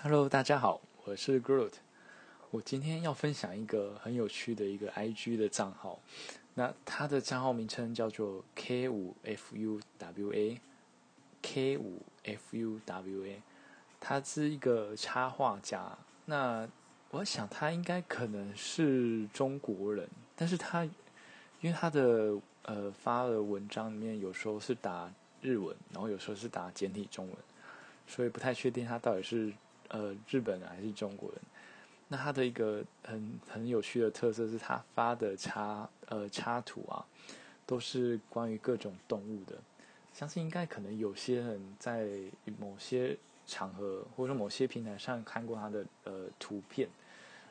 Hello，大家好，我是 Groot。我今天要分享一个很有趣的一个 IG 的账号，那它的账号名称叫做 K 五 FUWA K 五 FUWA，他是一个插画家。那我想他应该可能是中国人，但是他因为他的呃发的文章里面有时候是打日文，然后有时候是打简体中文，所以不太确定他到底是呃日本人还是中国人。那他的一个很很有趣的特色是他发的插呃插图啊，都是关于各种动物的。相信应该可能有些人在某些场合或者说某些平台上看过他的呃图片。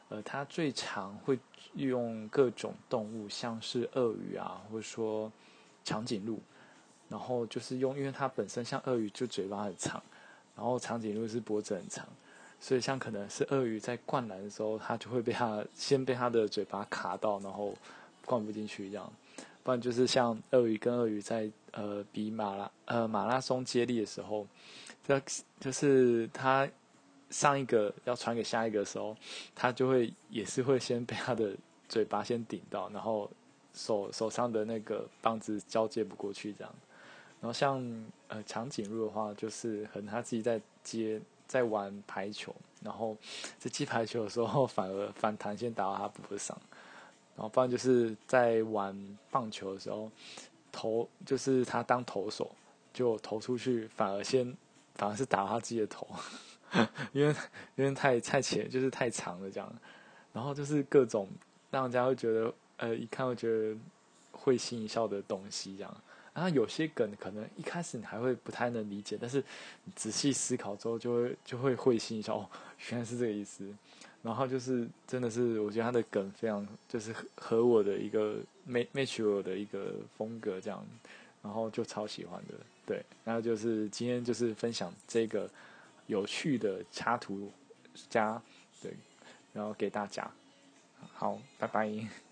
呃，他最常会用各种动物，像是鳄鱼啊，或者说长颈鹿，然后就是用，因为它本身像鳄鱼就嘴巴很长，然后长颈鹿是脖子很长。所以，像可能是鳄鱼在灌篮的时候，它就会被它先被它的嘴巴卡到，然后灌不进去这样。不然就是像鳄鱼跟鳄鱼在呃比马拉呃马拉松接力的时候，这就是它上一个要传给下一个的时候，它就会也是会先被它的嘴巴先顶到，然后手手上的那个棒子交接不过去这样。然后像呃长颈鹿的话，就是可能它自己在接。在玩排球，然后在击排球的时候，反而反弹先打到他脖子上，然后不然就是在玩棒球的时候，投就是他当投手就投出去，反而先反而是打到他自己的头，因为因为太太浅，就是太长了这样，然后就是各种让人家会觉得呃一看会觉得会心一笑的东西这样。然后有些梗可能一开始你还会不太能理解，但是仔细思考之后就会就会会心一笑哦，原来是这个意思。然后就是真的是我觉得他的梗非常就是和我的一个 match 我的一个风格这样，然后就超喜欢的。对，然后就是今天就是分享这个有趣的插图加对，然后给大家。好，拜拜。